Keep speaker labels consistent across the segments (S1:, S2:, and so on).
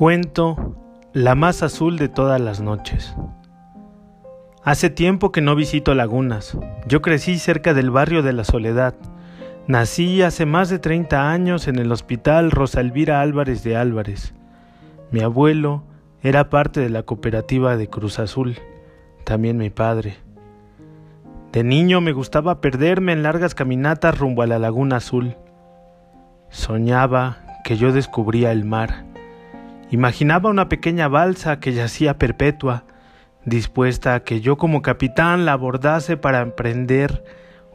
S1: Cuento La más azul de todas las noches. Hace tiempo que no visito lagunas. Yo crecí cerca del barrio de la Soledad. Nací hace más de 30 años en el hospital Rosalvira Álvarez de Álvarez. Mi abuelo era parte de la cooperativa de Cruz Azul, también mi padre. De niño me gustaba perderme en largas caminatas rumbo a la Laguna Azul. Soñaba que yo descubría el mar Imaginaba una pequeña balsa que yacía perpetua, dispuesta a que yo como capitán la abordase para emprender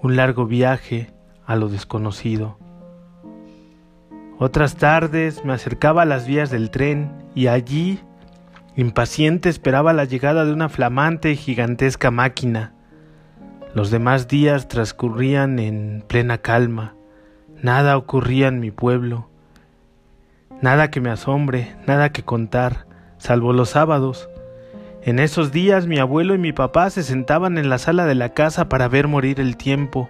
S1: un largo viaje a lo desconocido. Otras tardes me acercaba a las vías del tren y allí, impaciente, esperaba la llegada de una flamante y gigantesca máquina. Los demás días transcurrían en plena calma. Nada ocurría en mi pueblo. Nada que me asombre, nada que contar, salvo los sábados. En esos días mi abuelo y mi papá se sentaban en la sala de la casa para ver morir el tiempo.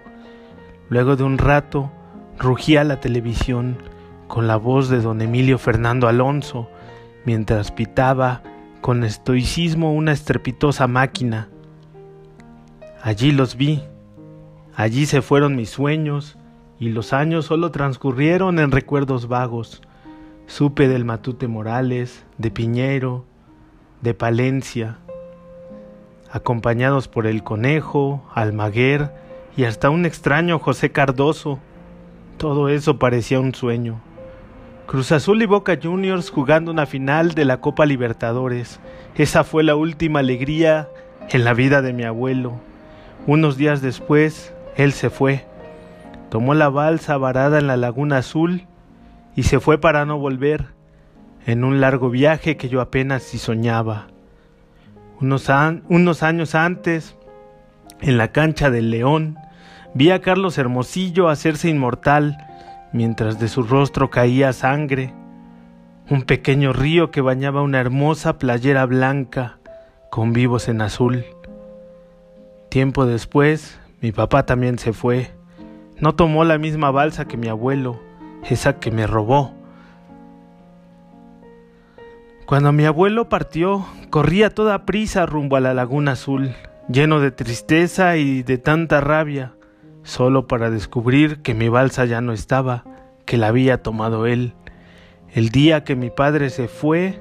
S1: Luego de un rato rugía la televisión con la voz de don Emilio Fernando Alonso, mientras pitaba con estoicismo una estrepitosa máquina. Allí los vi, allí se fueron mis sueños, y los años solo transcurrieron en recuerdos vagos. Supe del Matute Morales, de Piñero, de Palencia, acompañados por el Conejo, Almaguer y hasta un extraño José Cardoso. Todo eso parecía un sueño. Cruz Azul y Boca Juniors jugando una final de la Copa Libertadores. Esa fue la última alegría en la vida de mi abuelo. Unos días después, él se fue. Tomó la balsa varada en la Laguna Azul y se fue para no volver en un largo viaje que yo apenas si soñaba. Unos, años antes, en la cancha del León, vi a Carlos Hermosillo hacerse inmortal mientras de su rostro caía sangre, un pequeño río que bañaba una hermosa playera blanca con vivos en azul. Tiempo después, mi papá también se fue. No tomó la misma balsa que mi abuelo, esa que me robó. Cuando mi abuelo partió, corría toda prisa rumbo a la laguna azul, lleno de tristeza y de tanta rabia, solo para descubrir que mi balsa ya no estaba, que la había tomado él. El día que mi padre se fue,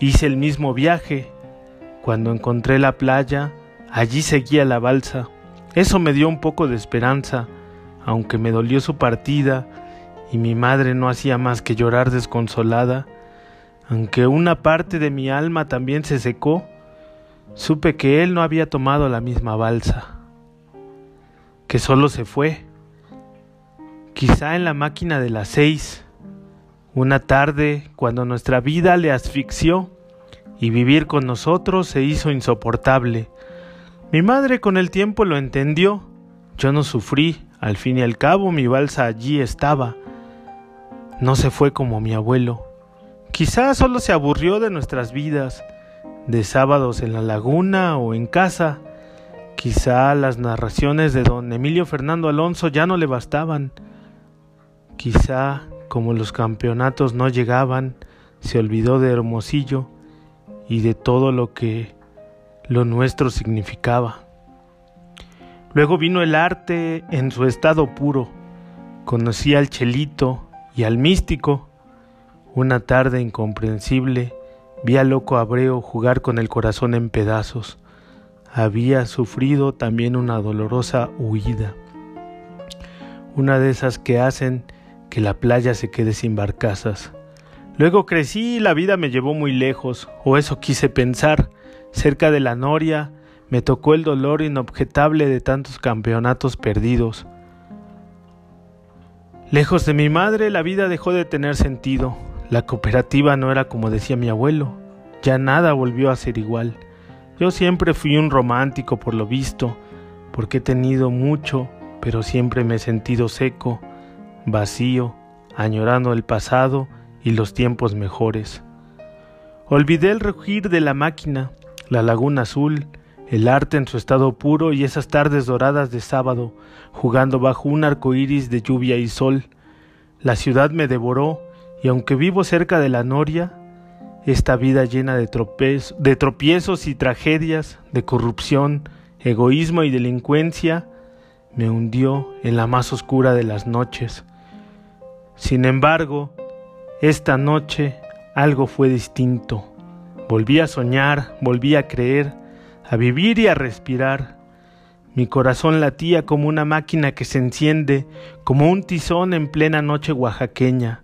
S1: hice el mismo viaje. Cuando encontré la playa, allí seguía la balsa. Eso me dio un poco de esperanza, aunque me dolió su partida y mi madre no hacía más que llorar desconsolada, aunque una parte de mi alma también se secó, supe que él no había tomado la misma balsa, que solo se fue, quizá en la máquina de las seis, una tarde cuando nuestra vida le asfixió y vivir con nosotros se hizo insoportable. Mi madre con el tiempo lo entendió, yo no sufrí, al fin y al cabo mi balsa allí estaba. No se fue como mi abuelo. Quizá solo se aburrió de nuestras vidas, de sábados en la laguna o en casa. Quizá las narraciones de don Emilio Fernando Alonso ya no le bastaban. Quizá, como los campeonatos no llegaban, se olvidó de Hermosillo y de todo lo que lo nuestro significaba. Luego vino el arte en su estado puro. Conocí al chelito y al místico. Una tarde incomprensible vi al loco Abreu jugar con el corazón en pedazos. Había sufrido también una dolorosa huida. Una de esas que hacen que la playa se quede sin barcazas. Luego crecí y la vida me llevó muy lejos, o eso quise pensar, cerca de la noria, me tocó el dolor inobjetable de tantos campeonatos perdidos. Lejos de mi madre, la vida dejó de tener sentido. La cooperativa no era como decía mi abuelo. Ya nada volvió a ser igual. Yo siempre fui un romántico por lo visto, porque he tenido mucho, pero siempre me he sentido seco, vacío, añorando el pasado y los tiempos mejores. Olvidé el rugir de la máquina, la laguna azul, el arte en su estado puro y esas tardes doradas de sábado, jugando bajo un arco iris de lluvia y sol. La ciudad me devoró Y aunque vivo cerca de la noria, esta vida llena de, de tropiezos y tragedias, de corrupción, egoísmo y delincuencia, me hundió en la más oscura de las noches. Sin embargo, esta noche algo fue distinto. Volví a soñar, volví a creer, a vivir y a respirar. Mi corazón latía como una máquina que se enciende, como un tizón en plena noche oaxaqueña,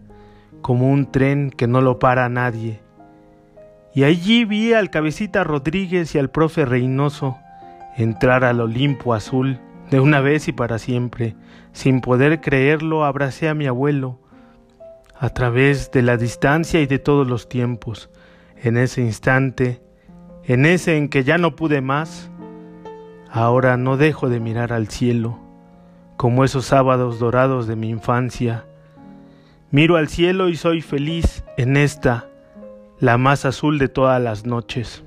S1: como un tren que no lo para nadie. Y allí vi al cabecita Rodríguez y al profe Reynoso entrar al Olimpo azul de una vez y para siempre. Sin poder creerlo, abracé a mi abuelo a través de la distancia y de todos los tiempos. En ese instante, en ese en que ya no pude más, ahora no dejo de mirar al cielo, como esos sábados dorados de mi infancia. Miro al cielo y soy feliz en esta, la más azul de todas las noches.